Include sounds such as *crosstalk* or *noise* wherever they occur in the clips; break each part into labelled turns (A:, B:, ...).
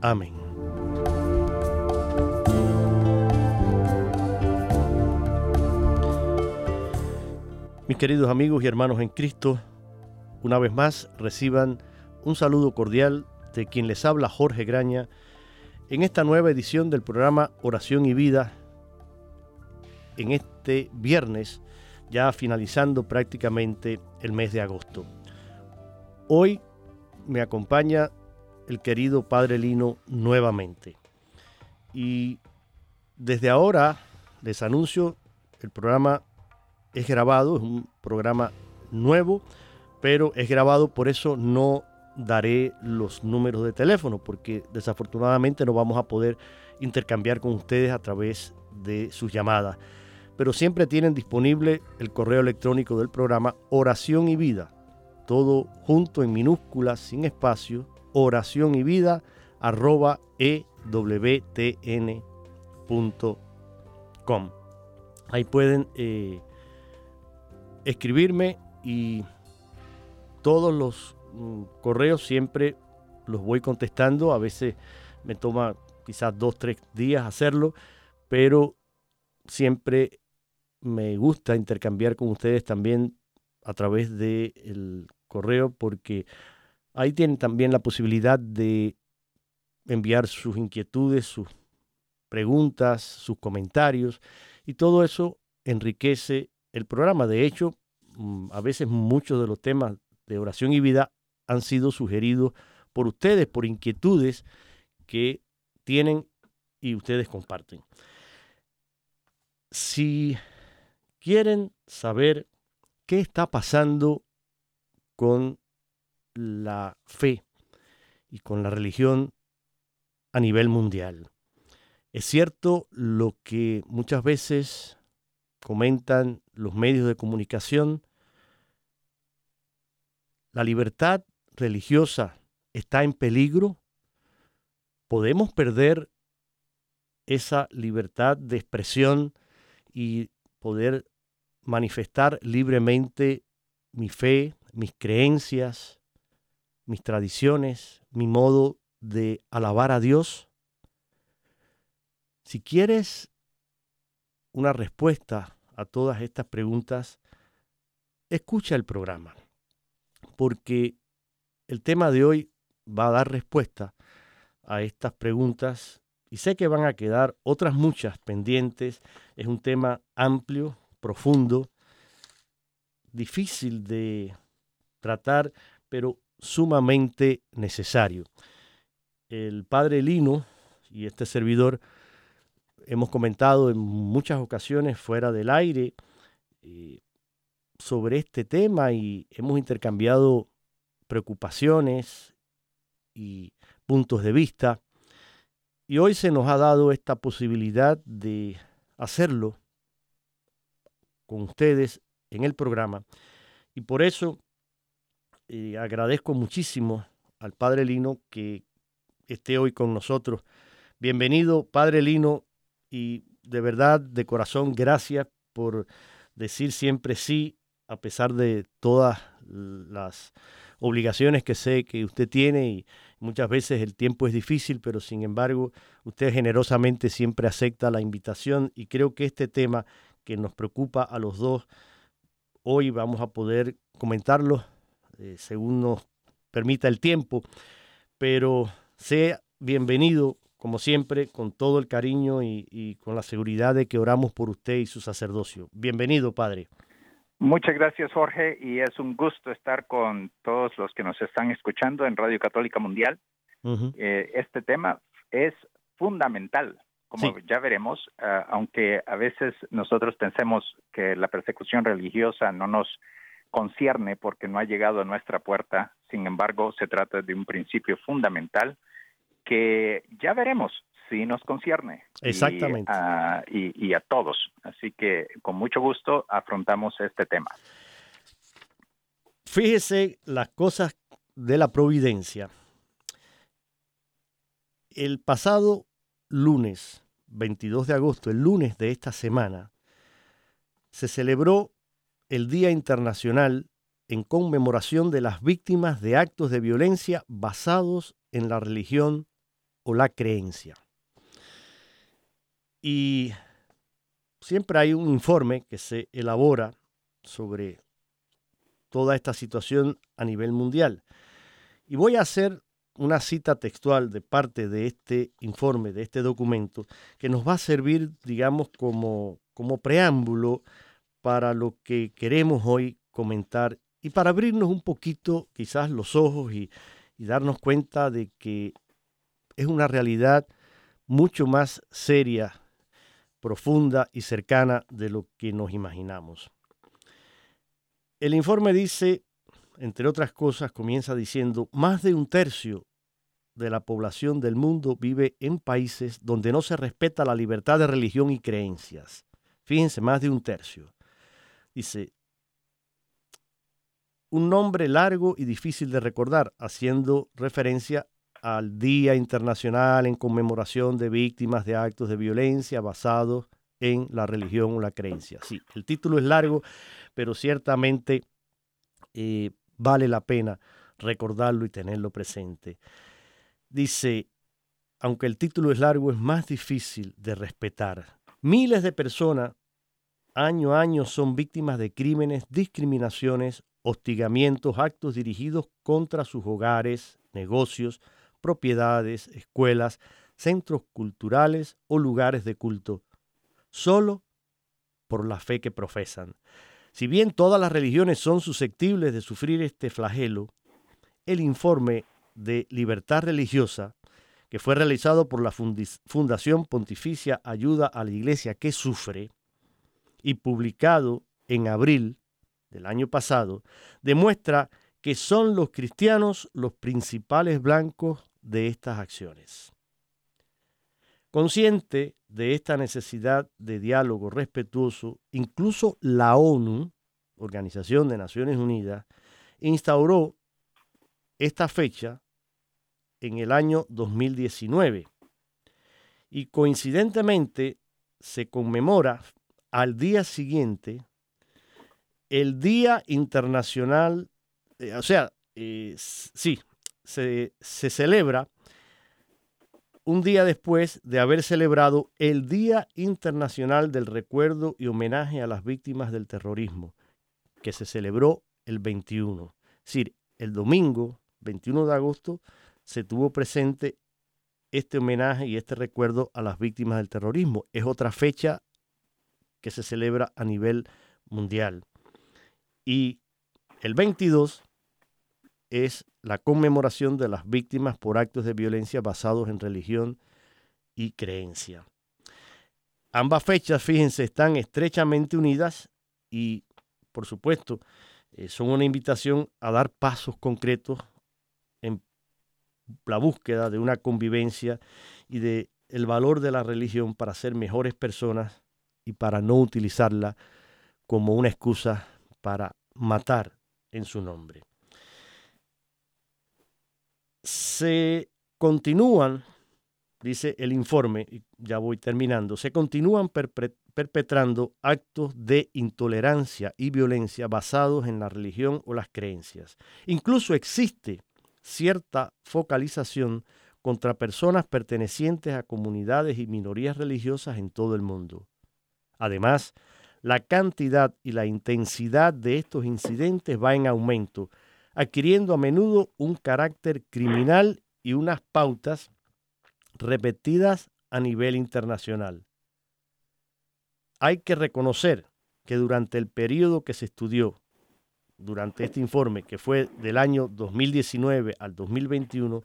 A: Amén. Mis queridos amigos y hermanos en Cristo, una vez más reciban un saludo cordial de quien les habla Jorge Graña en esta nueva edición del programa Oración y Vida, en este viernes, ya finalizando prácticamente el mes de agosto. Hoy me acompaña el querido Padre Lino nuevamente. Y desde ahora les anuncio, el programa es grabado, es un programa nuevo, pero es grabado, por eso no daré los números de teléfono, porque desafortunadamente no vamos a poder intercambiar con ustedes a través de sus llamadas. Pero siempre tienen disponible el correo electrónico del programa Oración y Vida, todo junto en minúsculas, sin espacio, oración y vida arroba ewtn.com. Ahí pueden eh, escribirme y todos los mm, correos siempre los voy contestando. A veces me toma quizás dos, tres días hacerlo, pero siempre me gusta intercambiar con ustedes también a través del correo porque Ahí tienen también la posibilidad de enviar sus inquietudes, sus preguntas, sus comentarios y todo eso enriquece el programa. De hecho, mm, a veces muchos de los temas de oración y vida han sido sugeridos por ustedes, por inquietudes que tienen y ustedes comparten. Si quieren saber qué está pasando con la fe y con la religión a nivel mundial. Es cierto lo que muchas veces comentan los medios de comunicación, la libertad religiosa está en peligro, podemos perder esa libertad de expresión y poder manifestar libremente mi fe, mis creencias, mis tradiciones, mi modo de alabar a Dios? Si quieres una respuesta a todas estas preguntas, escucha el programa, porque el tema de hoy va a dar respuesta a estas preguntas y sé que van a quedar otras muchas pendientes. Es un tema amplio, profundo, difícil de tratar, pero sumamente necesario. El padre Lino y este servidor hemos comentado en muchas ocasiones fuera del aire eh, sobre este tema y hemos intercambiado preocupaciones y puntos de vista. Y hoy se nos ha dado esta posibilidad de hacerlo con ustedes en el programa. Y por eso agradezco muchísimo al Padre Lino que esté hoy con nosotros. Bienvenido, Padre Lino, y de verdad, de corazón, gracias por decir siempre sí, a pesar de todas las obligaciones que sé que usted tiene y muchas veces el tiempo es difícil, pero sin embargo usted generosamente siempre acepta la invitación y creo que este tema que nos preocupa a los dos, hoy vamos a poder comentarlo eh, según nos permita el tiempo, pero sea bienvenido como siempre, con todo el cariño y, y con la seguridad de que oramos por usted y su sacerdocio. Bienvenido, Padre.
B: Muchas gracias, Jorge, y es un gusto estar con todos los que nos están escuchando en Radio Católica Mundial. eh, este tema es fundamental, como sí. ya veremos, uh, aunque a veces nosotros pensemos que la persecución religiosa no nos concierne porque no ha llegado a nuestra puerta, sin embargo, se trata de un principio fundamental que ya veremos sí nos concierne.
A: Exactamente.
B: Y, y, y, a todos. Así que con mucho gusto afrontamos este tema.
A: Fíjese las cosas de la providencia. El pasado lunes, 22 de agosto, el lunes de esta semana, se celebró el Día Internacional en conmemoración de las víctimas de actos de violencia basados en la religión o la creencia. Y siempre hay un informe que se elabora sobre toda esta situación a nivel mundial. Y voy a hacer una cita textual de parte de este informe, de este documento, que nos va a servir, digamos, como, como preámbulo para lo que queremos hoy comentar y para abrirnos un poquito quizás los ojos y, darnos cuenta de que es una realidad mucho más seria profunda y cercana de lo que nos imaginamos. El informe dice, entre otras cosas, comienza diciendo, más de un tercio de la población del mundo vive en países donde no se respeta la libertad de religión y creencias. Fíjense, más de un tercio. Dice, un nombre largo y difícil de recordar, haciendo referencia al Día Internacional en conmemoración de víctimas de actos de violencia basados en la religión o la creencia. Sí, el título es largo, pero ciertamente eh, vale la pena recordarlo y tenerlo presente. Dice, aunque el título es largo, es más difícil de respetar. Miles de personas año a año son víctimas de crímenes, discriminaciones, hostigamientos, actos dirigidos contra sus hogares, negocios, propiedades, escuelas, centros culturales o lugares de culto, solo por la fe que profesan. Si bien todas las religiones son susceptibles de sufrir este flagelo, el informe de libertad religiosa, que fue realizado por la Fundación Pontificia Ayuda a la Iglesia que Sufre y publicado en abril del año pasado, demuestra que son los cristianos los principales blancos de estas acciones. Consciente de esta necesidad de diálogo respetuoso, incluso la ONU, Organización de Naciones Unidas, instauró esta fecha en el año 2019 y coincidentemente se conmemora al día siguiente el Día Internacional, eh, o sea, eh, sí, se, se celebra un día después de haber celebrado el Día Internacional del Recuerdo y Homenaje a las Víctimas del Terrorismo, que se celebró el 21. Es decir, el domingo 21 de agosto se tuvo presente este homenaje y este recuerdo a las víctimas del terrorismo. Es otra fecha que se celebra a nivel mundial. Y el 22 es la conmemoración de las víctimas por actos de violencia basados en religión y creencia. Ambas fechas, fíjense, están estrechamente unidas y, por supuesto, eh, son una invitación a dar pasos concretos en la búsqueda de una convivencia y de valor de la religión para ser mejores personas y para no utilizarla como una excusa para matar en su nombre. se continúan, dice el informe, ya voy terminando, se continúan perpetrando actos de intolerancia y violencia basados en la religión o las creencias. Incluso existe cierta focalización contra personas pertenecientes a comunidades y minorías religiosas en todo el mundo. Además, la cantidad y la intensidad de estos incidentes va en aumento, adquiriendo a menudo un carácter criminal y unas pautas repetidas a nivel internacional. Hay que reconocer que durante el periodo que se estudió, durante este informe, que fue del año 2019 al 2021,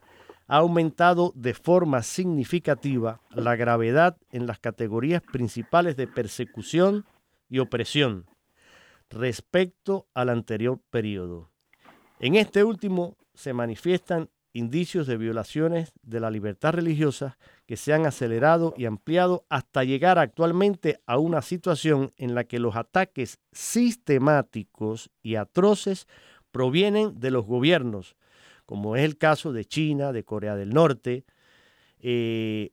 A: ha aumentado de forma significativa la gravedad en las categorías principales de persecución y opresión respecto al anterior periodo. En este último se manifiestan indicios de violaciones de la libertad religiosa que se han acelerado y ampliado hasta llegar actualmente a una situación en la que los ataques sistemáticos y atroces provienen de los gobiernos, como es el caso de China, de Corea del Norte. Eh,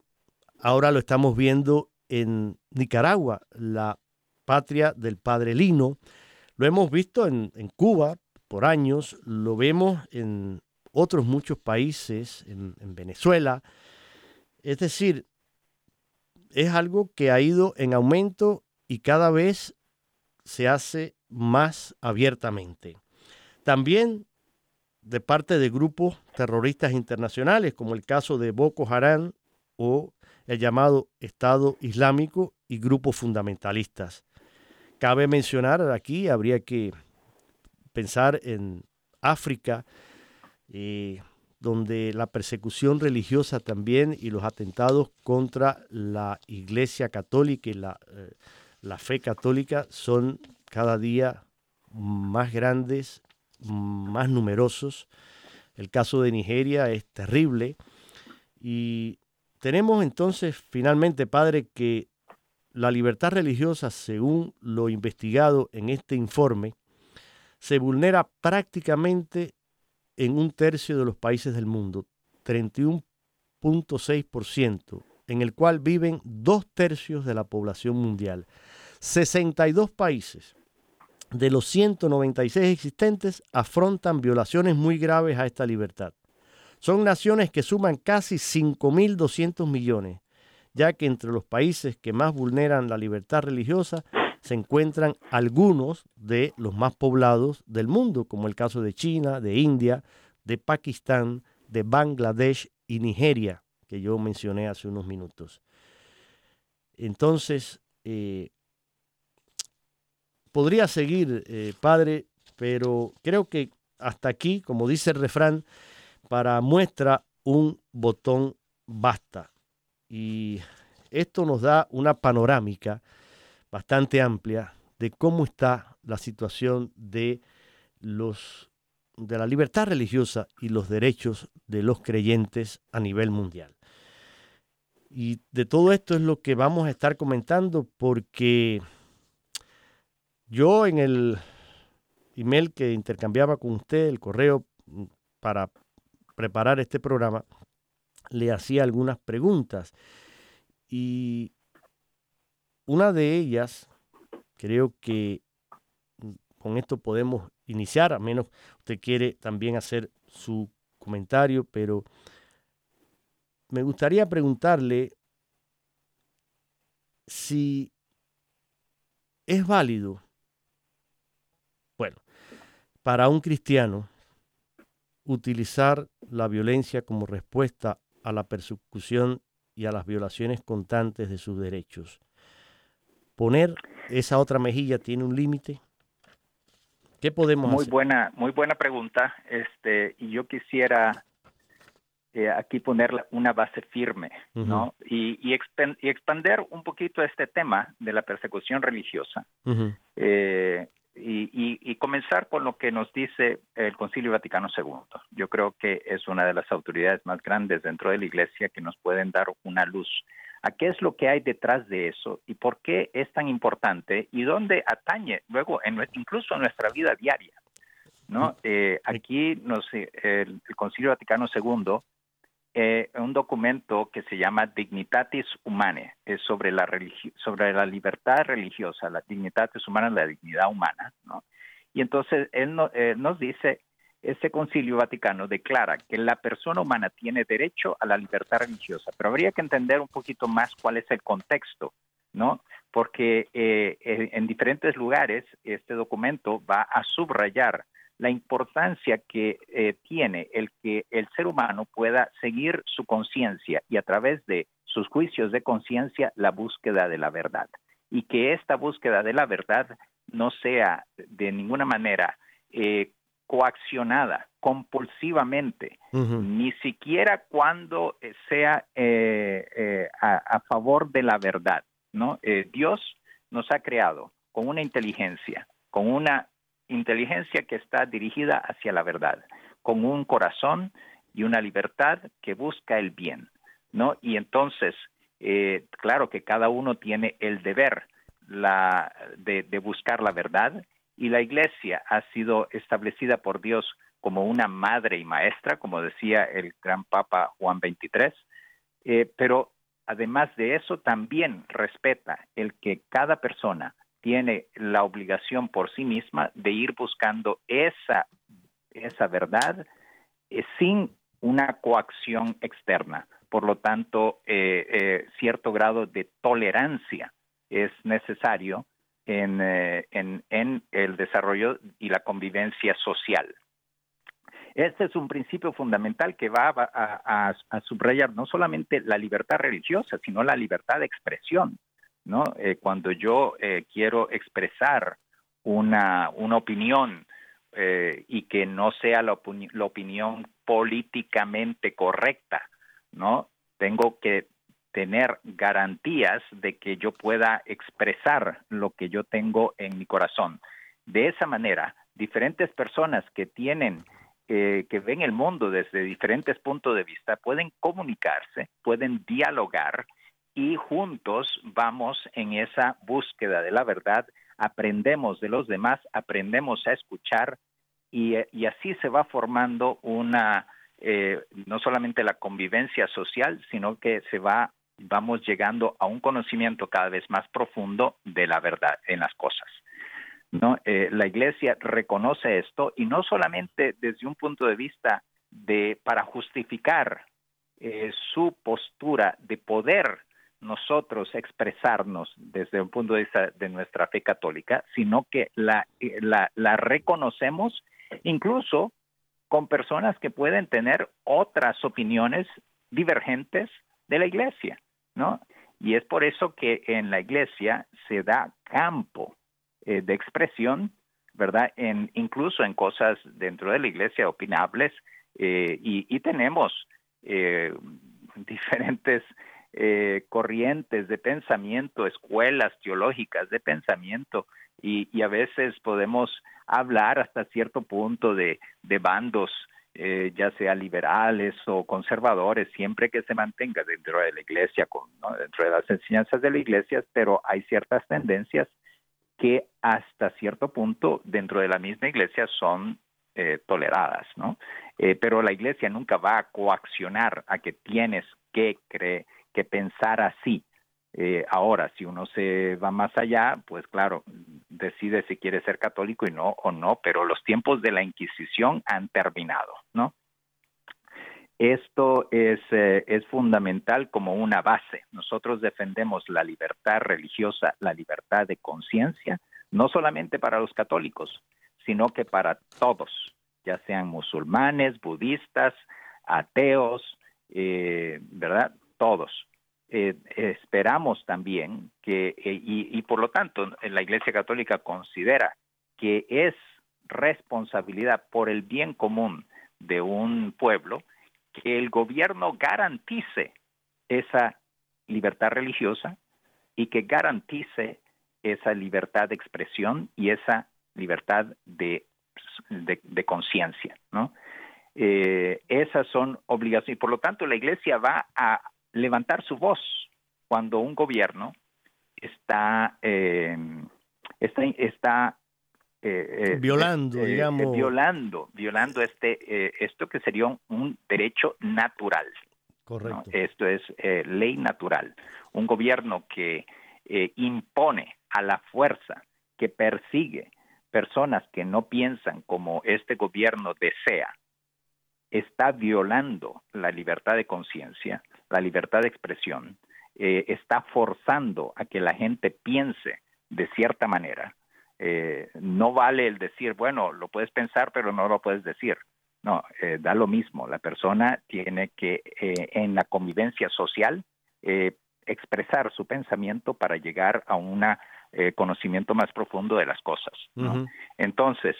A: ahora lo estamos viendo en Nicaragua, la patria del padre Lino. Lo hemos visto en, Cuba por años, lo vemos en otros muchos países, en, en Venezuela. Es decir, es algo que ha ido en aumento y cada vez se hace más abiertamente. También de parte de grupos terroristas internacionales, como el caso de Boko Haram o el llamado Estado Islámico y grupos fundamentalistas. Cabe mencionar aquí, habría que pensar en África, eh, donde la persecución religiosa también y los atentados contra la Iglesia Católica y la, eh, la fe católica son cada día más grandes más numerosos. El caso de Nigeria es terrible. Y tenemos entonces finalmente, Padre, que la libertad religiosa, según lo investigado en este informe, se vulnera prácticamente en un tercio de los países del mundo, 31.6%, en el cual viven dos tercios de la población mundial. 62 países de los 196 existentes afrontan violaciones muy graves a esta libertad. Son naciones que suman casi 5.200 millones, ya que entre los países que más vulneran la libertad religiosa se encuentran algunos de los más poblados del mundo, como el caso de China, de India, de Pakistán, de Bangladesh y Nigeria, que yo mencioné hace unos minutos. Entonces, eh, podría seguir, eh, padre, pero creo que hasta aquí, como dice el refrán, para muestra un botón basta. Y esto nos da una panorámica bastante amplia de cómo está la situación de los de la libertad religiosa y los derechos de los creyentes a nivel mundial. Y de todo esto es lo que vamos a estar comentando porque yo en el email que intercambiaba con usted, el correo mm, para preparar este programa, le hacía algunas preguntas. Y una de ellas, creo que mm, con esto podemos iniciar, a menos usted quiere también hacer su comentario, pero me gustaría preguntarle si es válido para un cristiano, utilizar la violencia como respuesta a la persecución y a las violaciones constantes de sus derechos. Poner esa otra mejilla tiene un límite. ¿Qué podemos
B: muy
A: hacer?
B: buena, muy buena pregunta. Este, y yo quisiera eh, aquí poner una base firme, ¿no? Y, y, expander un poquito este tema de la persecución religiosa y, comenzar con lo que nos dice el Concilio Vaticano II. Yo creo que es una de las autoridades más grandes dentro de la Iglesia que nos pueden dar una luz a qué es lo que hay detrás de eso y por qué es tan importante y dónde atañe luego en, incluso en nuestra vida diaria. ¿no? Eh, aquí nos, el, Concilio Vaticano II, eh, un documento que se llama Dignitatis Humanae, es sobre la, sobre la libertad religiosa, la dignitatis humana, la dignidad humana. Y entonces él eh, nos dice, este concilio vaticano declara que la persona humana tiene derecho a la libertad religiosa, pero habría que entender un poquito más cuál es el contexto, ¿no? Porque en diferentes lugares este documento va a subrayar la importancia que eh, tiene el que el ser humano pueda seguir su conciencia y a través de sus juicios de conciencia la búsqueda de la verdad y que esta búsqueda de la verdad no sea de ninguna manera eh, coaccionada compulsivamente, ni siquiera cuando sea eh, a, a, favor de la verdad. ¿no? Dios nos ha creado con una inteligencia, con una inteligencia que está dirigida hacia la verdad, con un corazón y una libertad que busca el bien, ¿no? Y entonces, eh, claro que cada uno tiene el deber la, de, buscar la verdad y la iglesia ha sido establecida por Dios como una madre y maestra, como decía el gran Papa Juan XXIII, eh, pero además de eso también respeta el que cada persona tiene la obligación por sí misma de ir buscando esa, esa verdad eh, sin una coacción externa. Por lo tanto, eh, eh, cierto grado de tolerancia es necesario en, en, el desarrollo y la convivencia social. Este es un principio fundamental que va a, a subrayar no solamente la libertad religiosa, sino la libertad de expresión. ¿No? Eh, cuando yo eh, quiero expresar una, una opinión eh, y que no sea la, la, opinión políticamente correcta, ¿no? Tengo que tener garantías de que yo pueda expresar lo que yo tengo en mi corazón. De esa manera, diferentes personas que tienen que ven el mundo desde diferentes puntos de vista pueden comunicarse, pueden dialogar y juntos vamos en esa búsqueda de la verdad, aprendemos de los demás, aprendemos a escuchar y, así se va formando una, eh, no solamente la convivencia social, sino que se va, vamos llegando a un conocimiento cada vez más profundo de la verdad en las cosas. ¿no? Eh, la iglesia reconoce esto y no solamente desde un punto de vista de para justificar eh, su postura de poder nosotros expresarnos desde un punto de vista de nuestra fe católica, sino que la, eh, la, reconocemos incluso con personas que pueden tener otras opiniones divergentes de la iglesia, ¿no? Y es por eso que en la iglesia se da campo eh, de expresión, ¿verdad? En, incluso en cosas dentro de la iglesia opinables, eh, y, y, tenemos *laughs* diferentes eh, corrientes de pensamiento, escuelas teológicas de pensamiento, y, a veces podemos hablar hasta cierto punto de, bandos, eh, ya sea liberales o conservadores, siempre que se mantenga dentro de la iglesia, dentro de las enseñanzas de la iglesia, pero hay ciertas tendencias que hasta cierto punto dentro de la misma iglesia son eh, toleradas, ¿no? pero la iglesia nunca va a coaccionar a que tienes que creer que pensar así. Eh, ahora, si uno se va más allá, pues claro, decide si quiere ser católico y no o no, pero los tiempos de la Inquisición han terminado, ¿no? Esto es, eh, es fundamental como una base. Nosotros defendemos la libertad religiosa, la libertad de conciencia, no solamente para los católicos, sino que para todos, ya sean musulmanes, budistas, ateos, eh, ¿verdad? Todos. Eh, esperamos también que, eh, y, por lo tanto, la Iglesia Católica considera que es responsabilidad por el bien común de un pueblo que el gobierno garantice esa libertad religiosa y que garantice esa libertad de expresión y esa libertad de, de, conciencia, ¿no? Eh, esas son obligaciones y por lo tanto la Iglesia va a levantar su voz cuando un gobierno está, eh, está, está
A: violando, digamos.
B: violando, violando este, esto que sería un, derecho natural.
A: Correcto.
B: Esto es ley natural. Un gobierno que impone a la fuerza, que persigue personas que no piensan como este gobierno desea, está violando la libertad de conciencia, la libertad de expresión, eh, está forzando a que la gente piense de cierta manera. Eh, no vale el decir, bueno, lo puedes pensar, pero no lo puedes decir. No, eh, da lo mismo. La persona tiene que, en la convivencia social, expresar su pensamiento para llegar a un conocimiento más profundo de las cosas. Entonces,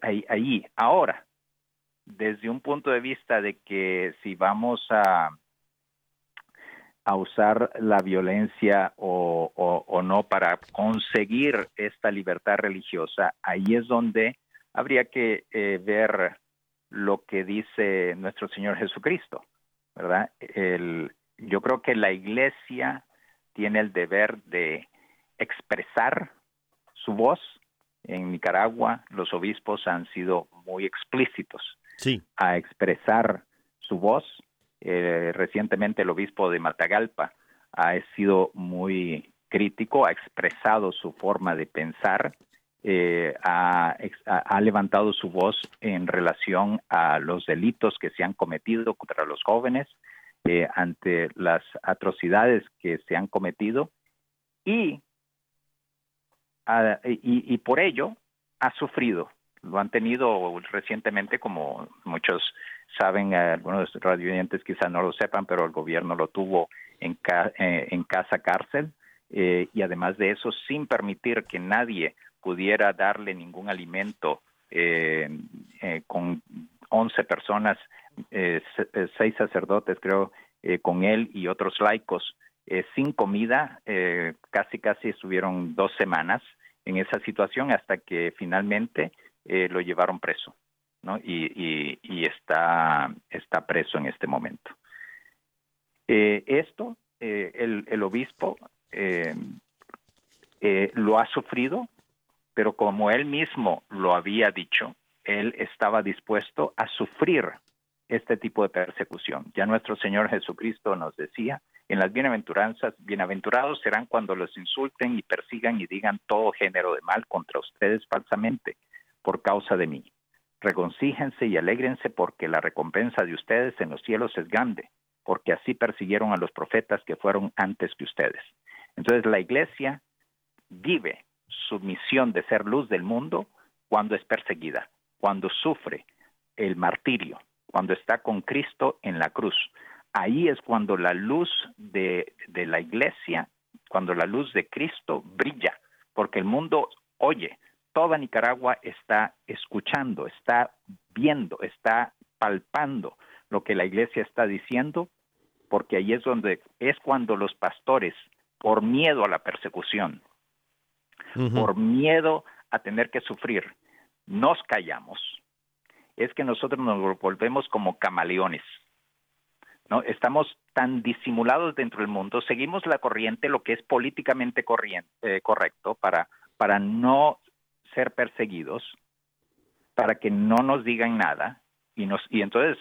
B: ahí, ahí, ahora, desde un punto de vista de que si vamos a, a usar la violencia o, o, no para conseguir esta libertad religiosa, ahí es donde habría que eh, ver lo que dice nuestro Señor Jesucristo, ¿verdad? El, yo creo que la iglesia tiene el deber de expresar su voz. En Nicaragua los obispos han sido muy explícitos a expresar su voz. Eh, recientemente el obispo de Matagalpa ha sido muy crítico, ha expresado su forma de pensar, eh, ha, levantado su voz en relación a los delitos que se han cometido contra los jóvenes, eh, ante las atrocidades que se han cometido y, y, y por ello ha sufrido. Lo han tenido recientemente, como muchos saben, algunos radioyentes quizás no lo sepan, pero el gobierno lo tuvo en, eh, en casa cárcel eh, y además de eso, sin permitir que nadie pudiera darle ningún alimento eh, con 11 personas, seis sacerdotes creo, con él y otros laicos, sin comida, casi casi estuvieron dos semanas en esa situación hasta que finalmente eh, lo llevaron preso, ¿no? Y, está, está preso en este momento. Eh, esto, eh, el, obispo lo ha sufrido, pero como él mismo lo había dicho, él estaba dispuesto a sufrir este tipo de persecución. Ya nuestro Señor Jesucristo nos decía en las bienaventuranzas, bienaventurados serán cuando los insulten y persigan y digan todo género de mal contra ustedes falsamente por causa de mí. Regocíjense y alégrense porque la recompensa de ustedes en los cielos es grande, porque así persiguieron a los profetas que fueron antes que ustedes. Entonces la iglesia vive su misión de ser luz del mundo cuando es perseguida, cuando sufre el martirio, cuando está con Cristo en la cruz. Ahí es cuando la luz de, de la iglesia, cuando la luz de Cristo brilla, porque el mundo oye, toda Nicaragua está escuchando, está viendo, está palpando lo que la iglesia está diciendo, porque ahí es donde es cuando los pastores, por miedo a la persecución, por miedo a tener que sufrir, nos callamos. Es que nosotros nos volvemos como camaleones. ¿No? Estamos tan disimulados dentro del mundo, seguimos la corriente, lo que es políticamente eh, correcto para, para no ser perseguidos, para que no nos digan nada y nos y entonces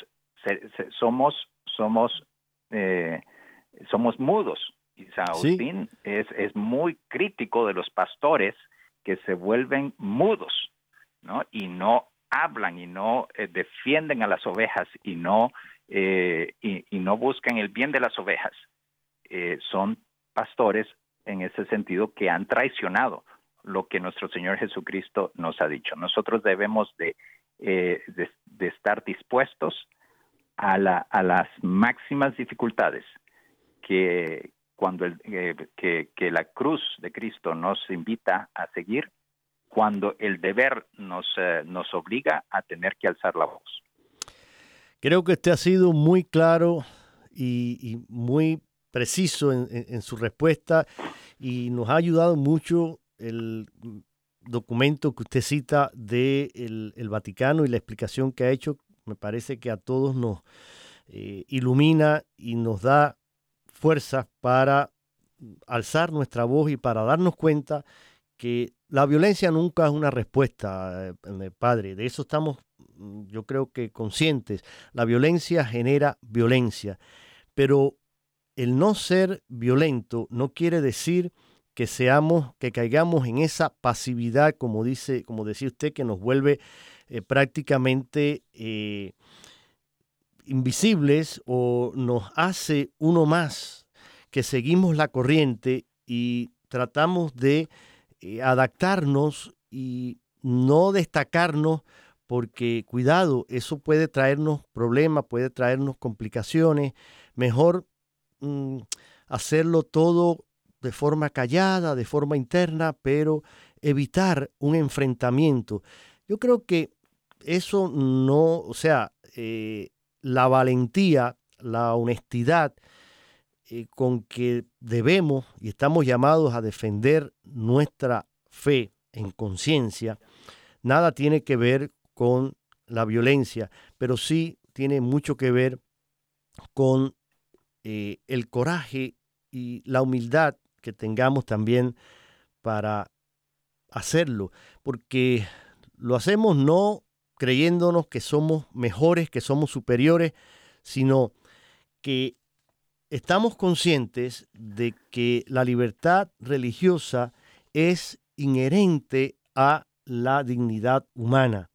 B: somos somos eh, somos mudos. Y San Agustín es, es muy crítico de los pastores que se vuelven mudos, ¿no? Y no hablan y no eh, defienden a las ovejas y no eh, y, no buscan el bien de las ovejas. son pastores en ese sentido que han traicionado lo que nuestro Señor Jesucristo nos ha dicho. Nosotros debemos de, eh, estar dispuestos a, la, a, las máximas dificultades que cuando eh, que, la cruz de Cristo nos invita a seguir, cuando el deber nos, eh, nos obliga a tener que alzar la voz.
A: Creo que usted ha sido muy claro y, muy preciso en, su respuesta y nos ha ayudado mucho el documento que usted cita de el, Vaticano y la explicación que ha hecho, me parece que a todos nos eh, ilumina y nos da fuerza para alzar nuestra voz y para darnos cuenta que la violencia nunca es una respuesta, eh, padre. De eso estamos, mm, yo creo que conscientes. La violencia genera violencia. Pero el no ser violento no quiere decir que seamos, que caigamos en esa pasividad, como dice, como decía usted, que nos vuelve eh, prácticamente eh, invisibles o nos hace uno más, que seguimos la corriente y tratamos de adaptarnos y no destacarnos porque cuidado, eso puede traernos problemas, puede traernos complicaciones. Mejor mm, hacerlo todo de forma callada, de forma interna, pero evitar un enfrentamiento. Yo creo que eso no, o sea, eh, la valentía, la honestidad eh, con que debemos y estamos llamados a defender nuestra fe en conciencia, nada tiene que ver con la violencia, pero sí tiene mucho que ver con eh, el coraje y la humildad que tengamos también para hacerlo, porque lo hacemos no creyéndonos que somos mejores, que somos superiores, sino que estamos conscientes de que la libertad religiosa es inherente a la dignidad humana.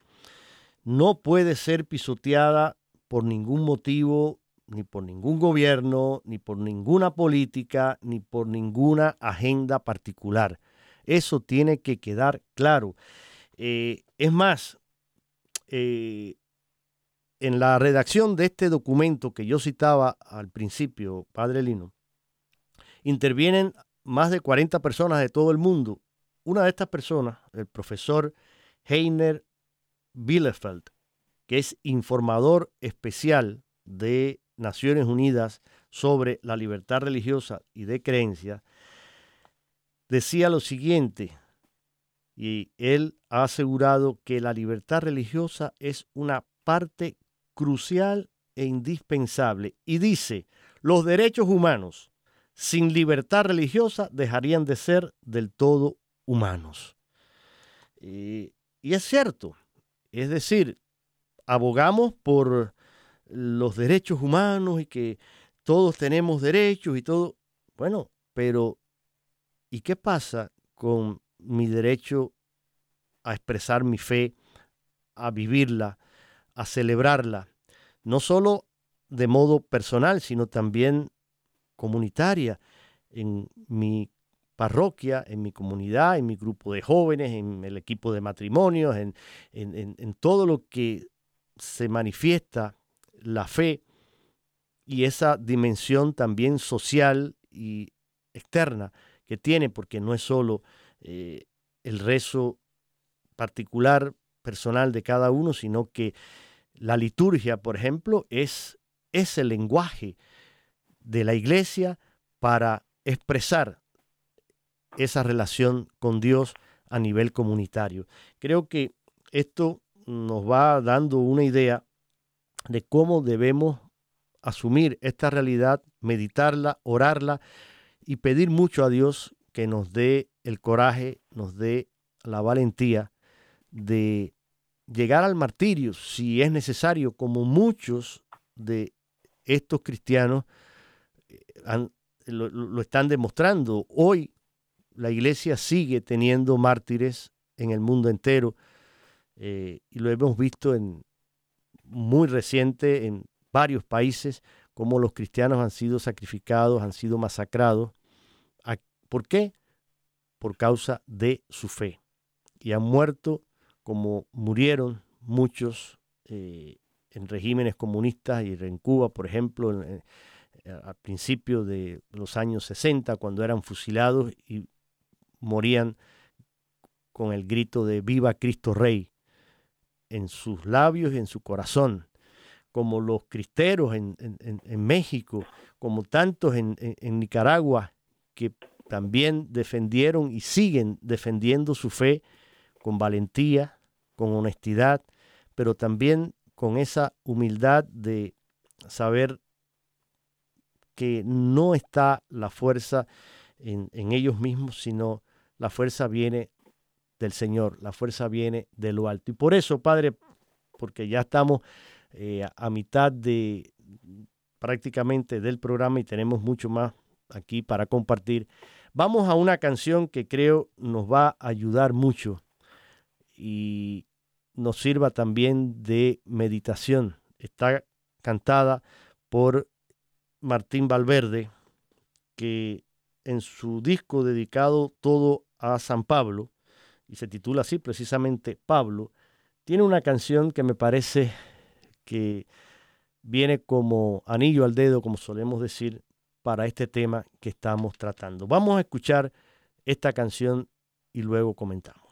A: No puede ser pisoteada por ningún motivo, ni por ningún gobierno, ni por ninguna política, ni por ninguna agenda particular. Eso tiene que quedar claro. Eh, es más, eh, en la redacción de este documento que yo citaba al principio, Padre Lino, intervienen más de 40 personas de todo el mundo. Una de estas personas, el profesor Heiner Bielefeld, que es informador especial de Naciones Unidas sobre la libertad religiosa y de creencia, decía lo siguiente, y él ha asegurado que la libertad religiosa es una parte crucial e indispensable. Y dice, los derechos humanos sin libertad religiosa dejarían de ser del todo humanos. y es cierto, es decir, abogamos por los derechos humanos y que todos tenemos derechos y todo. Bueno, pero ¿y qué pasa con mi derecho a expresar mi fe, a vivirla, a celebrarla, no solo de modo personal, sino también comunitaria, en mi parroquia, en mi comunidad, en mi grupo de jóvenes, en el equipo de matrimonios, en, en, todo lo que se manifiesta la fe y esa dimensión también social y externa que tiene, porque no es solo eh, el rezo particular, personal de cada uno, sino que la liturgia, por ejemplo, es, es el lenguaje de la iglesia para expresar esa relación con Dios a nivel comunitario. Creo que esto nos va dando una idea de cómo debemos asumir esta realidad, meditarla, orarla y pedir mucho a Dios que nos dé el coraje, nos dé la valentía de llegar al martirio si es necesario, como muchos de estos cristianos eh, lo, están demostrando. Hoy la iglesia sigue teniendo mártires en el mundo entero eh, y lo hemos visto en muy reciente en varios países como los cristianos han sido sacrificados, han sido masacrados. ¿Por qué? Por causa de su fe. Y han muerto como murieron muchos eh, en regímenes comunistas y en Cuba, por ejemplo, eh, al principio de los años 60, cuando eran fusilados y morían con el grito de Viva Cristo Rey en sus labios y en su corazón, como los cristeros en, México, como tantos en Nicaragua que también defendieron y siguen defendiendo su fe con valentía, con honestidad, pero también con esa humildad de saber que no está la fuerza en, ellos mismos, sino la fuerza viene del Señor, la fuerza viene de lo alto. Y por eso, Padre, porque ya estamos eh, a mitad de prácticamente del programa y tenemos mucho más aquí para compartir, vamos a una canción que creo nos va a ayudar mucho y nos sirva también de meditación. Está cantada por Martín Valverde, que en su disco dedicado todo a San Pablo, y se titula así precisamente Pablo, tiene una canción que me parece que viene como anillo al dedo, como solemos decir, para este tema que estamos tratando. Vamos a escuchar esta canción y luego comentamos.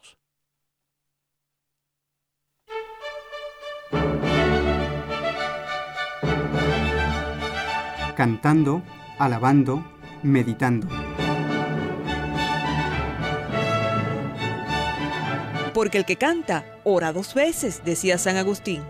C: Cantando, alabando, meditando.
D: Porque el que canta, ora dos veces, decía San Agustín.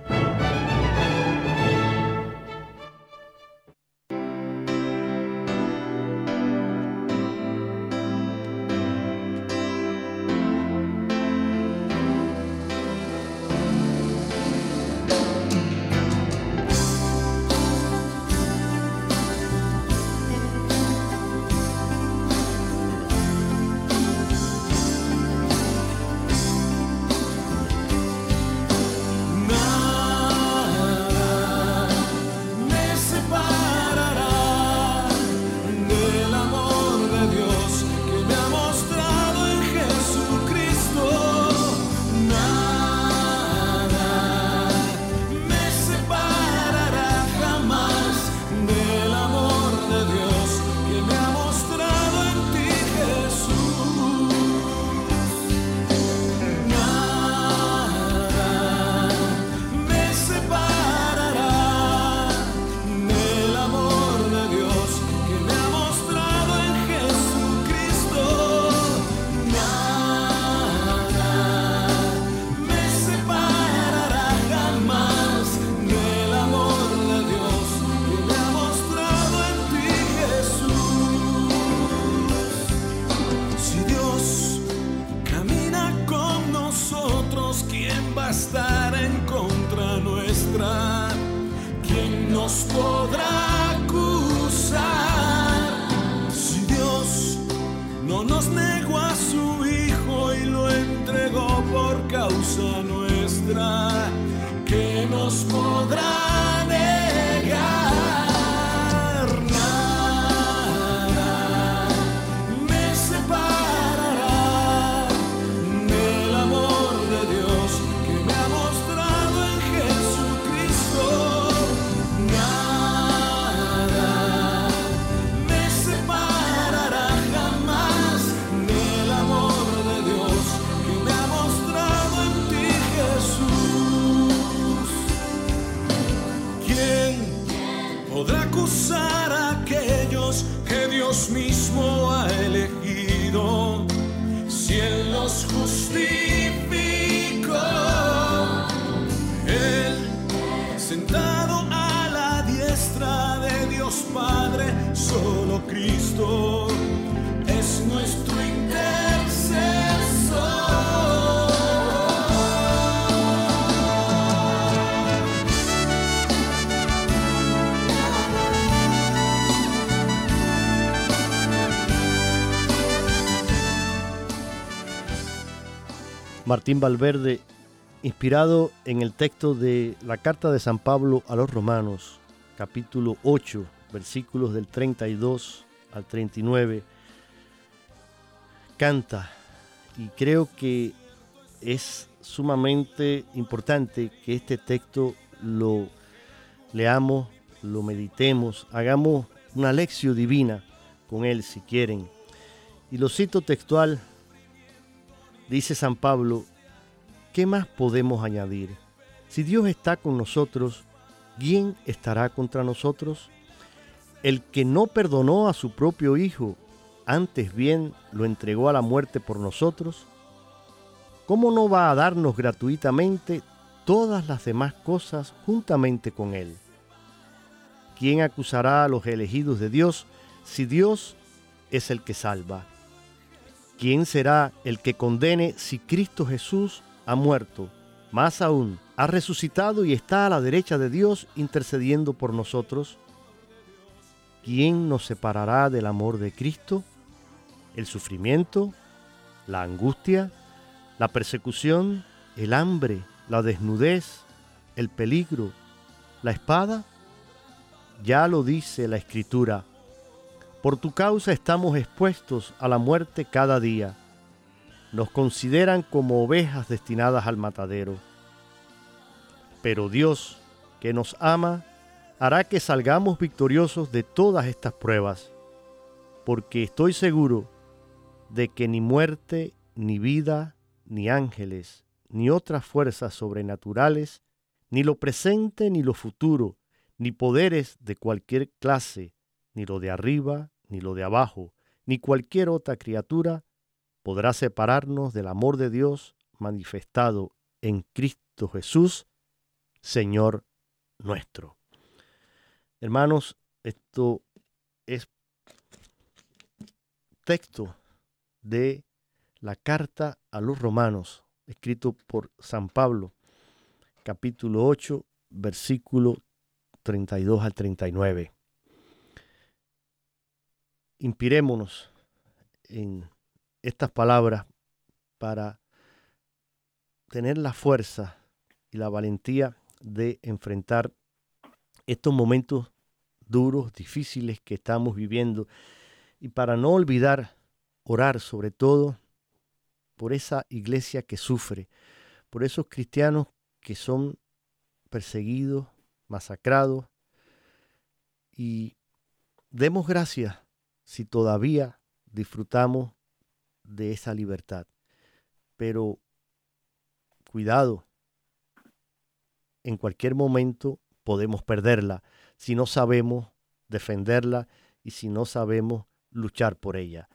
A: Martín Valverde, inspirado en el texto de la carta de San Pablo a los Romanos, capítulo 8, versículos del 32 al 39, canta y creo que es sumamente importante que este texto lo leamos, lo meditemos, hagamos una lección divina con él si quieren. Y lo cito textual Dice San Pablo, ¿qué más podemos añadir? Si Dios está con nosotros, ¿quién estará contra nosotros? El que no perdonó a su propio Hijo, antes bien lo entregó a la muerte por nosotros, ¿cómo no va a darnos gratuitamente todas las demás cosas juntamente con Él? ¿Quién acusará a los elegidos de Dios si Dios es el que salva? ¿quién será el que condene si Cristo Jesús ha muerto? Más aún, ha resucitado y está a la derecha de Dios intercediendo por nosotros. ¿Quién nos separará del amor de Cristo? ¿El sufrimiento? ¿La angustia? ¿La persecución? ¿El hambre? ¿La desnudez? ¿El peligro? ¿La espada? Ya lo dice la Escritura. Por tu causa estamos expuestos a la muerte cada día. Nos consideran como ovejas destinadas al matadero. Pero Dios, que nos ama, hará que salgamos victoriosos de todas estas pruebas, porque estoy seguro de que ni muerte, ni vida, ni ángeles, ni otras fuerzas sobrenaturales, ni lo presente ni lo futuro, ni poderes de cualquier clase, ni lo de arriba, ni lo de abajo, ni cualquier otra criatura podrá separarnos del amor de Dios manifestado en Cristo Jesús, Señor nuestro. Hermanos, esto es texto de la carta a los romanos, escrito por San Pablo, capítulo 8, versículo 32 al 39 inspirémonos en estas palabras para tener la fuerza y la valentía de enfrentar estos momentos duros, difíciles que estamos viviendo. Y para no olvidar orar sobre todo por esa iglesia que sufre, por esos cristianos que son perseguidos, masacrados. Y demos gracias si todavía disfrutamos de esa libertad. Pero cuidado, en cualquier momento podemos perderla si no sabemos defenderla y si no sabemos luchar por ella.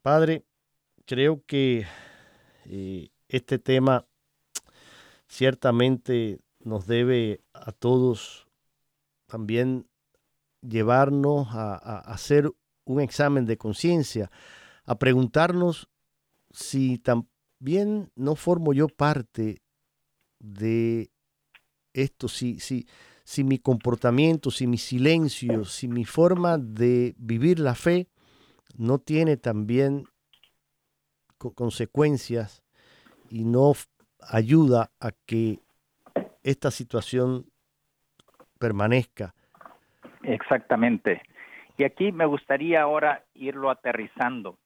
A: Padre, creo que eh, este tema ciertamente nos debe a todos también llevarnos a, hacer un examen de conciencia, a preguntarnos si también no formo yo parte de esto, si, si, si mi comportamiento, si mi silencio, si mi forma de vivir la fe no tiene también consecuencias y no ayuda a que esta situación permanezca.
B: Exactamente. Y aquí me gustaría ahora irlo aterrizando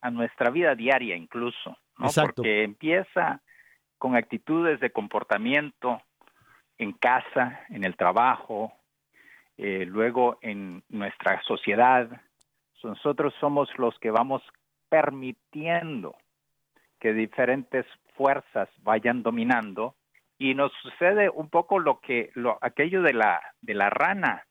B: a nuestra vida diaria incluso, ¿no? Porque empieza con actitudes de comportamiento en casa, en el trabajo, eh, luego en nuestra sociedad. Nosotros somos los que vamos permitiendo que diferentes fuerzas vayan dominando y nos sucede un poco lo que lo aquello de la de la rana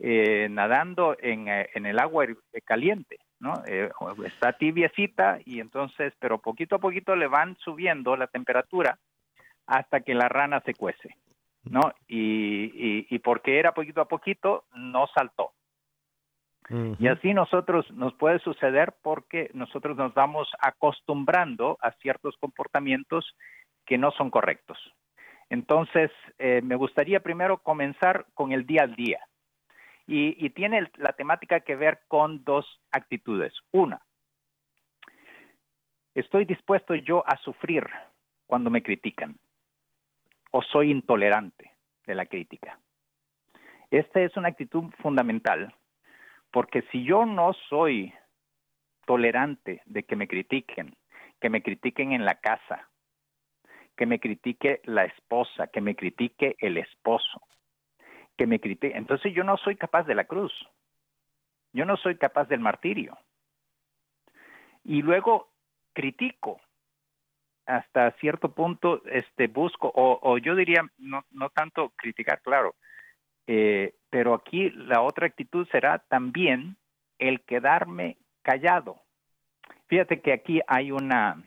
B: eh, nadando en, eh, en, el agua caliente, ¿no? Eh, está tibiecita y entonces, pero poquito a poquito le van subiendo la temperatura hasta que la rana se cuece, ¿no? Y, y, porque era poquito a poquito, no saltó. Y así nosotros nos puede suceder porque nosotros nos vamos acostumbrando a ciertos comportamientos que no son correctos. Entonces, me gustaría primero comenzar con el día al día. Y, tiene la temática que ver con dos actitudes. Una, ¿estoy dispuesto yo a sufrir cuando me critican? ¿O soy intolerante de la crítica? Esta es una actitud fundamental, porque si yo no soy tolerante de que me critiquen, que me critiquen en la casa, que me critique la esposa, que me critique el esposo, que me critique. Entonces yo no soy capaz de la cruz. Yo no soy capaz del martirio. Y luego critico hasta cierto punto, este, busco, o, yo diría, no, no tanto criticar, claro, eh, pero aquí la otra actitud será también el quedarme callado. Fíjate que aquí hay una,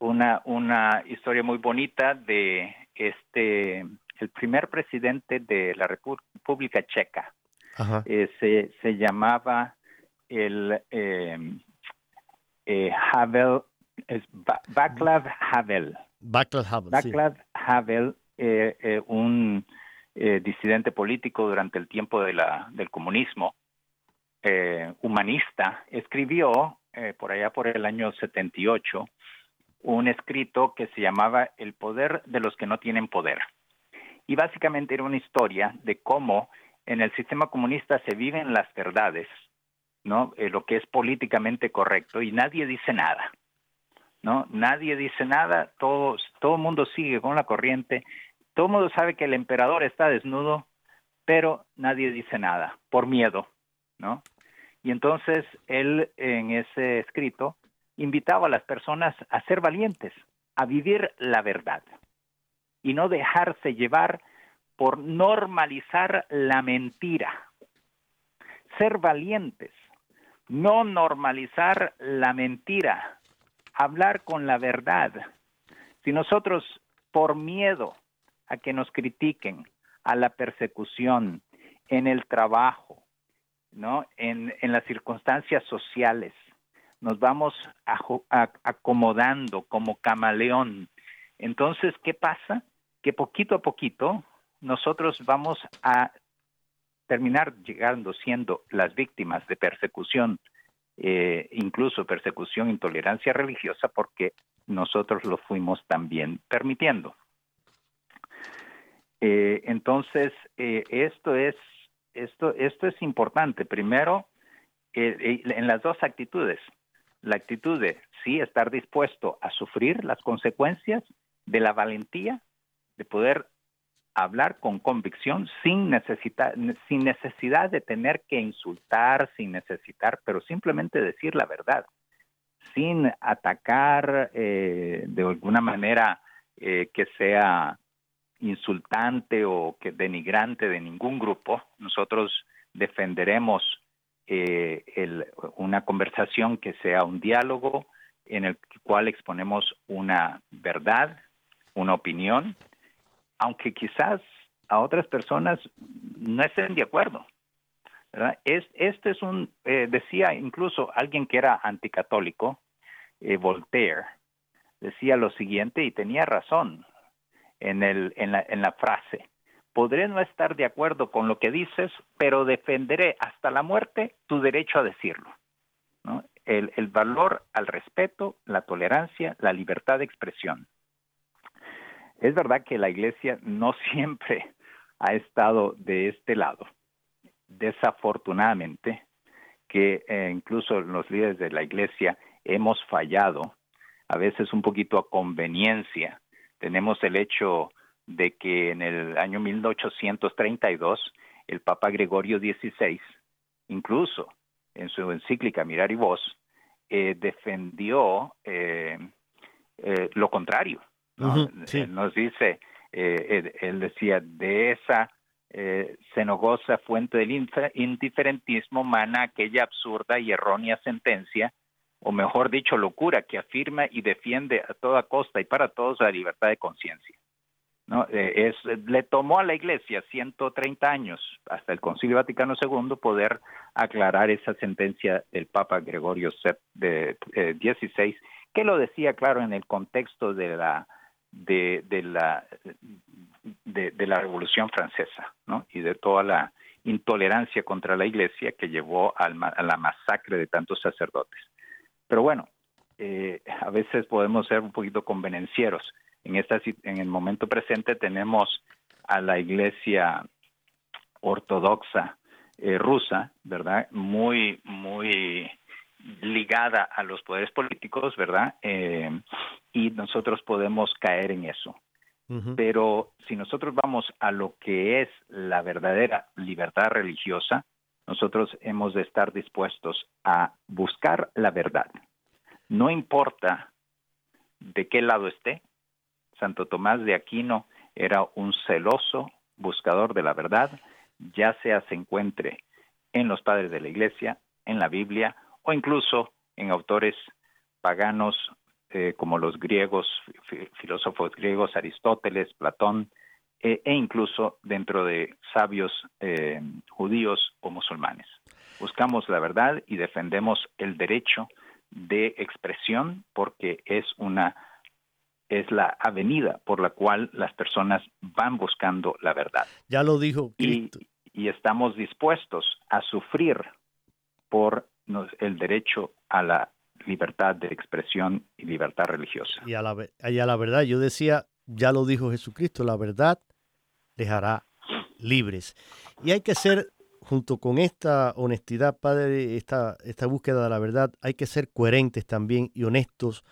B: una, una historia muy bonita de este el primer presidente de la República Checa. Eh, se, se, llamaba el eh, eh, Havel, es Havel.
A: Václav
B: Havel, un disidente político durante el tiempo de la, del comunismo, humanista, escribió por allá por el año 78 un escrito que se llamaba El poder de los que no tienen poder. Y básicamente era una historia de cómo en el sistema comunista se viven las verdades, ¿no? Eh, lo que es políticamente correcto y nadie dice nada, ¿no? Nadie dice nada, todo todo el mundo sigue con la corriente, todo el mundo sabe que el emperador está desnudo, pero nadie dice nada por miedo, ¿no? Y entonces él en ese escrito invitaba a las personas a ser valientes, a vivir la verdad y no dejarse llevar por normalizar la mentira. Ser valientes, no normalizar la mentira, hablar con la verdad. Si nosotros, por miedo a que nos critiquen, a la persecución, en el trabajo, ¿no? en, en las circunstancias sociales, nos vamos acomodando como camaleón. Entonces, ¿qué pasa? Que poquito a poquito nosotros vamos a terminar llegando siendo las víctimas de persecución, eh, incluso persecución, intolerancia religiosa, porque nosotros lo fuimos también permitiendo. Eh, entonces, eh, esto es esto esto es importante. Primero, en las dos actitudes, la actitud de sí estar dispuesto a sufrir las consecuencias de la valentía de poder hablar con convicción sin necesidad, sin necesidad de tener que insultar, sin necesitar, pero simplemente decir la verdad, sin atacar eh, de alguna manera eh, que sea insultante o que denigrante de ningún grupo. Nosotros defenderemos eh, una conversación que sea un diálogo en el cual exponemos una verdad, una opinión, aunque quizás a otras personas no estén de acuerdo. Es, este es un, eh, decía incluso alguien que era anticatólico, eh, Voltaire, decía lo siguiente y tenía razón en, el, en, la, en la frase, podré no estar de acuerdo con lo que dices, pero defenderé hasta la muerte tu derecho a decirlo. El, el, valor al respeto, la tolerancia, la libertad de expresión. Es verdad que la Iglesia no *laughs* siempre ha estado de este lado. Desafortunadamente, que eh, incluso los líderes de la Iglesia hemos fallado, a veces un poquito a conveniencia. Tenemos el hecho de que en el año 1832 el Papa Gregorio XVI, incluso en su encíclica Mirar y Voz, eh, defendió eh, eh, lo contrario. Nos dice, él, decía, de esa cenogosa fuente del indiferentismo mana aquella absurda y errónea sentencia, o mejor dicho, locura, que afirma y defiende a toda costa y para todos la libertad de conciencia. ¿no? Eh, es, le tomó a la Iglesia 130 años, hasta el Concilio Vaticano II, poder aclarar esa sentencia del Papa Gregorio XVI, que lo decía claro en el contexto de la de, la de, la Revolución Francesa, ¿no? Y de toda la intolerancia contra la Iglesia que llevó a la masacre de tantos sacerdotes. Pero bueno, eh, a veces podemos ser un poquito convenencieros en, esta, en el momento presente tenemos a la iglesia ortodoxa eh, rusa, ¿verdad? Muy, muy ligada a los poderes políticos, ¿verdad? Eh, y nosotros podemos caer en eso. Pero si nosotros vamos a lo que es la verdadera libertad religiosa, nosotros hemos de estar dispuestos a buscar la verdad. No importa de qué lado esté, Santo Tomás de Aquino era un celoso buscador de la verdad, ya sea se encuentre en los padres de la Iglesia, en la Biblia o incluso en autores paganos eh, como los griegos, filósofos griegos, Aristóteles, Platón, eh, e incluso dentro de sabios eh, judíos o musulmanes. buscamos la verdad y defendemos el derecho de expresión porque es una es la avenida por la cual las personas van buscando la verdad.
A: Ya lo dijo
B: Cristo. Y, estamos dispuestos a sufrir por el derecho a la libertad de expresión y libertad religiosa.
A: Y a la, la verdad, yo decía, ya lo dijo Jesucristo, la verdad les hará libres. Y hay que ser, junto con esta honestidad, Padre, esta, esta búsqueda de la verdad, hay que ser coherentes también y honestos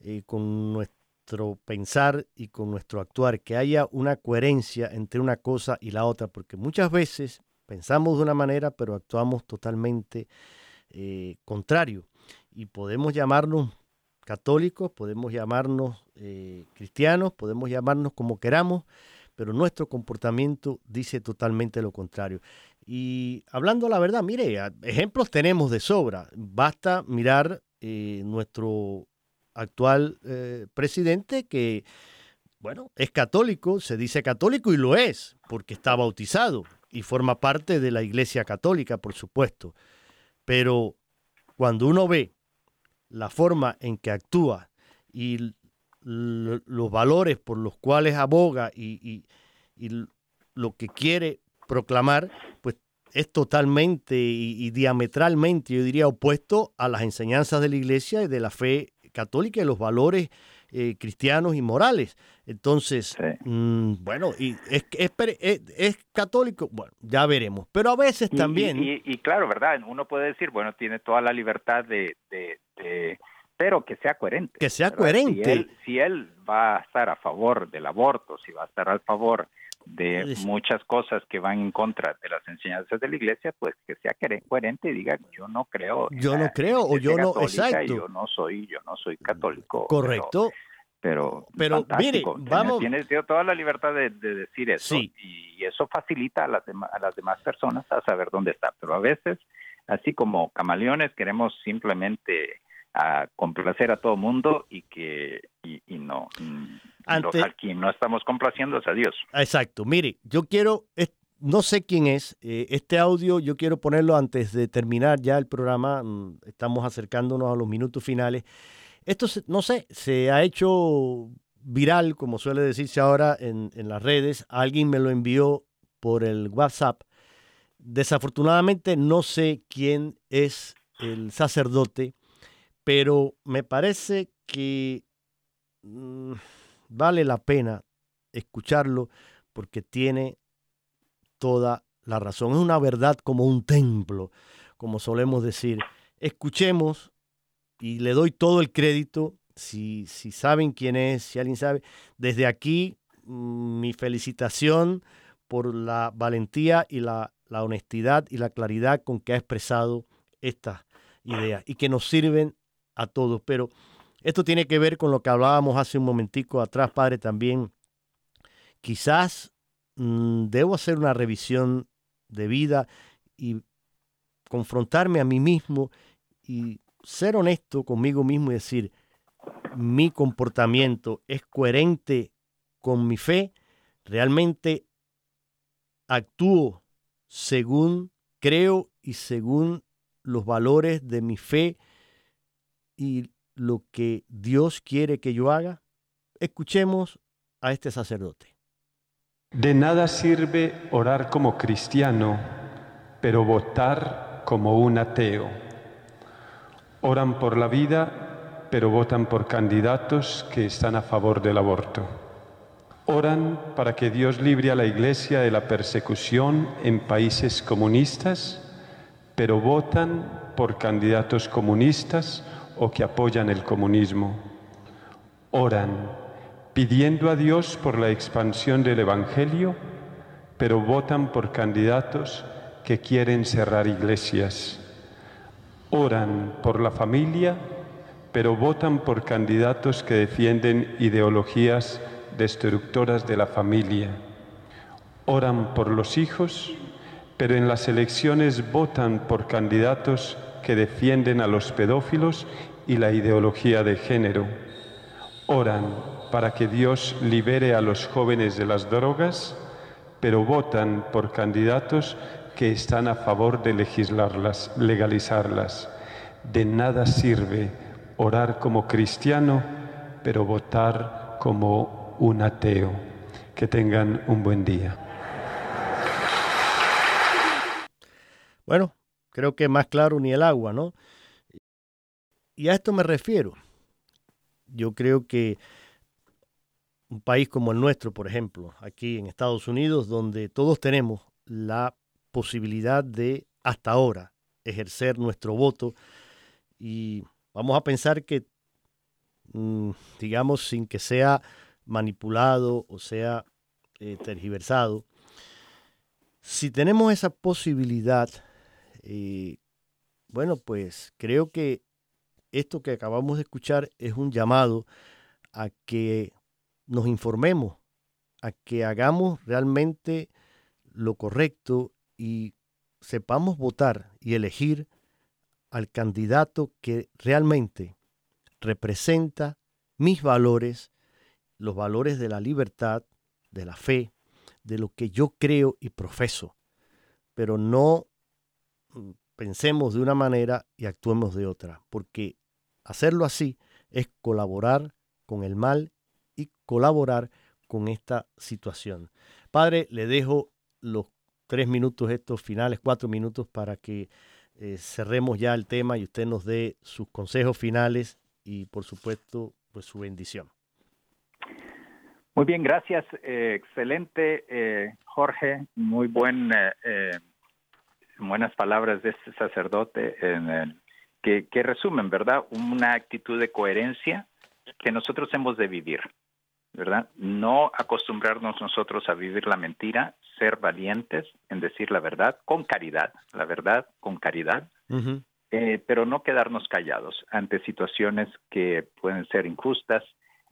A: eh, con nuestro pensar y con nuestro actuar, que haya una coherencia entre una cosa y la otra, porque muchas veces pensamos de una manera, pero actuamos totalmente eh, contrario. Y podemos llamarnos católicos, podemos llamarnos eh, cristianos, podemos llamarnos como queramos, pero nuestro comportamiento dice totalmente lo contrario. Y hablando la verdad, mire, ejemplos tenemos de sobra. Basta mirar eh, nuestro actual eh, presidente que, bueno, es católico, se dice católico y lo es, porque está bautizado y forma parte de la Iglesia Católica, por supuesto. Pero cuando uno ve la forma en que actúa y los valores por los cuales aboga y, lo que quiere proclamar, pues es totalmente y, diametralmente, yo diría, opuesto a las enseñanzas de la Iglesia y de la fe católica y los valores eh, cristianos y morales. Entonces, mm, bueno, y es, es, católico, bueno, ya veremos, pero a veces también...
B: Y, claro, ¿verdad? Uno puede decir, bueno, tiene toda la libertad de pero que sea coherente.
A: Que sea coherente.
B: Si él, va a estar a favor del aborto, si va a estar a favor de muchas cosas que van en contra de las enseñanzas de la iglesia, pues que sea coherente y diga yo no creo.
A: Yo no creo o yo no, exacto.
B: Yo no soy, yo no soy católico.
A: Correcto.
B: Pero,
A: pero, mire, vamos.
B: Tienes, toda la libertad de, decir eso y eso facilita a las, a las demás personas a saber dónde está. Pero a veces, así como camaleones, queremos simplemente a complacer a todo mundo y que y, no Ante, a quien no estamos complaciendo es a Dios.
A: Exacto. Mire, yo quiero no sé quién es eh, este audio. Yo quiero ponerlo antes de terminar ya el programa. Mm, estamos acercándonos a los minutos finales. Esto, no sé, se ha hecho viral, como suele decirse ahora en, en las redes. Alguien me lo envió por el WhatsApp. Desafortunadamente no sé quién es el sacerdote pero me parece que mm, vale la pena escucharlo porque tiene toda la razón. Es una verdad como un templo, como solemos decir. Escuchemos y le doy todo el crédito, si, si saben quién es, si alguien sabe. Desde aquí, mm, mi felicitación por la valentía y la, la honestidad y la claridad con que ha expresado estas ideas y que nos sirven a todos. Pero esto tiene que ver con lo que hablábamos hace un momentico atrás, padre, también. Quizás mm, debo hacer una revisión de vida y confrontarme a mí mismo y ser honesto conmigo mismo y decir, mi comportamiento es coherente con mi fe, realmente actúo según creo y según los valores de mi fe y lo que Dios quiere que yo haga? Escuchemos a este sacerdote.
E: De nada sirve orar como cristiano, pero votar como un ateo. Oran por la vida, pero votan por candidatos que están a favor del aborto. Oran para que Dios libre a la Iglesia de la persecución en países comunistas, pero votan por candidatos comunistas o que apoyan el comunismo. Oran pidiendo a Dios por la expansión del Evangelio, pero votan por candidatos que quieren cerrar iglesias. Oran por la familia, pero votan por candidatos que defienden ideologías destructoras de la familia. Oran por los hijos, pero en las elecciones votan por candidatos que defienden a los pedófilos y la ideología de género. Oran para que Dios libere a los jóvenes de las drogas, pero votan por candidatos que están a favor de legislarlas, legalizarlas. De nada sirve orar como cristiano, pero votar como un ateo. Que tengan un buen día.
A: Bueno, creo que más claro ni el agua, ¿no? Y a esto me refiero. Yo creo que un país como el nuestro, por ejemplo, aquí en Estados Unidos, donde todos tenemos la posibilidad de, hasta ahora, ejercer nuestro voto y vamos a pensar que, mm, digamos, sin que sea manipulado o sea eh, tergiversado, si tenemos esa posibilidad, eh, bueno, pues creo que esto que acabamos de escuchar es un llamado a que nos informemos, a que hagamos realmente lo correcto y sepamos votar y elegir al candidato que realmente representa mis valores, los valores de la libertad, de la fe, de lo que yo creo y profeso, pero no mm, pensemos de una manera y actuemos de otra, porque hacerlo así es colaborar con el mal y colaborar con esta situación. Padre, le dejo los tres minutos estos finales, cuatro minutos para que eh, cerremos ya el tema y usted nos dé sus consejos finales y por supuesto pues su bendición.
B: Muy bien, gracias. Eh, excelente, eh, Jorge. Muy buen, buenas palabras de este sacerdote en que, que resumen, ¿verdad? Una actitud de coherencia que nosotros hemos de vivir. ¿verdad? No acostumbrarnos nosotros a vivir la mentira, ser valientes en decir la verdad con caridad, la verdad con caridad, eh, pero no quedarnos callados ante situaciones que pueden ser injustas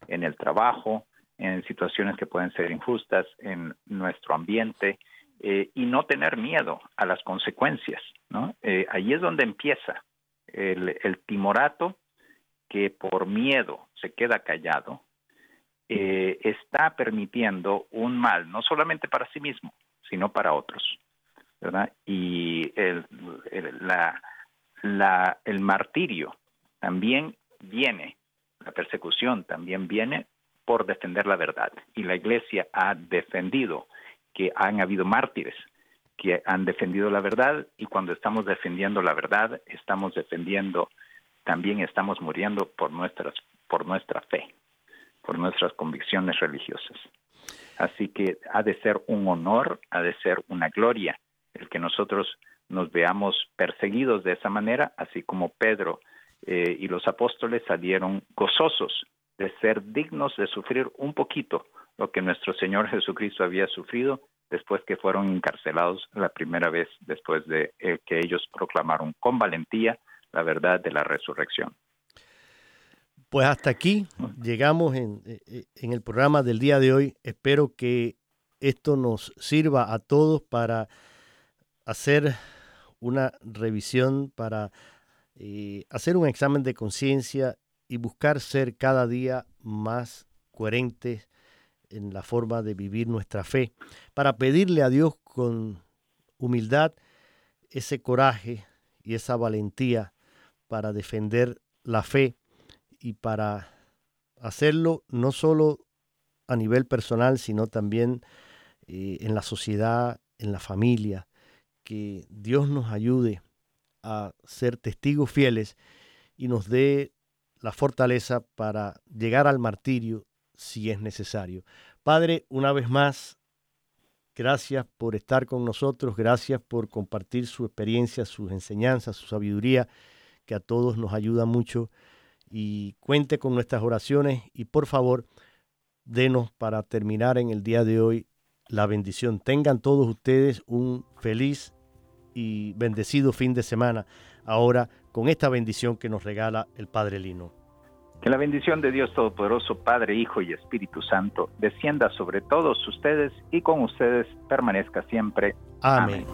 B: en el trabajo, en situaciones que pueden ser injustas en nuestro ambiente eh, y no tener miedo a las consecuencias, ¿no? Eh, ahí es donde empieza el, el timorato que por miedo se queda callado, eh, está permitiendo un mal, no solamente para sí mismo, sino para otros. Y el, la, la, el martirio también viene, la persecución también viene por defender la verdad. Y la iglesia ha defendido que han habido mártires que han defendido la verdad y cuando estamos defendiendo la verdad, estamos defendiendo, también estamos muriendo por, nuestras, por nuestra fe por nuestras convicciones religiosas. Así que ha de ser un honor, ha de ser una gloria el que nosotros nos veamos perseguidos de esa manera, así como Pedro eh, y los apóstoles salieron gozosos de ser dignos de sufrir un poquito lo que nuestro Señor Jesucristo había sufrido después que fueron encarcelados la primera vez después de eh, que ellos proclamaron con valentía la verdad de la resurrección.
A: Pues hasta aquí llegamos en, eh, eh, en, el programa del día de hoy. Espero que esto nos sirva a todos para hacer una revisión, para hacer un examen de conciencia y buscar ser cada día más coherentes en la forma de vivir nuestra fe, para pedirle a Dios con humildad ese coraje y esa valentía para defender la fe y para hacerlo no solo a nivel personal, sino también eh, en la sociedad, en la familia, que Dios nos ayude a ser testigos fieles y nos dé la fortaleza para llegar al martirio si es necesario. Padre, una vez más, gracias por estar con nosotros, gracias por compartir su experiencia, sus enseñanzas, su sabiduría, que a todos nos ayuda mucho y cuente con nuestras oraciones y por favor denos para terminar en el día de hoy la bendición. Tengan todos ustedes un feliz y bendecido fin de semana ahora con esta bendición que nos regala el Padre Lino.
B: Que la bendición de Dios Todopoderoso, Padre, Hijo y Espíritu Santo, descienda sobre todos ustedes y con ustedes permanezca siempre.
A: Amén.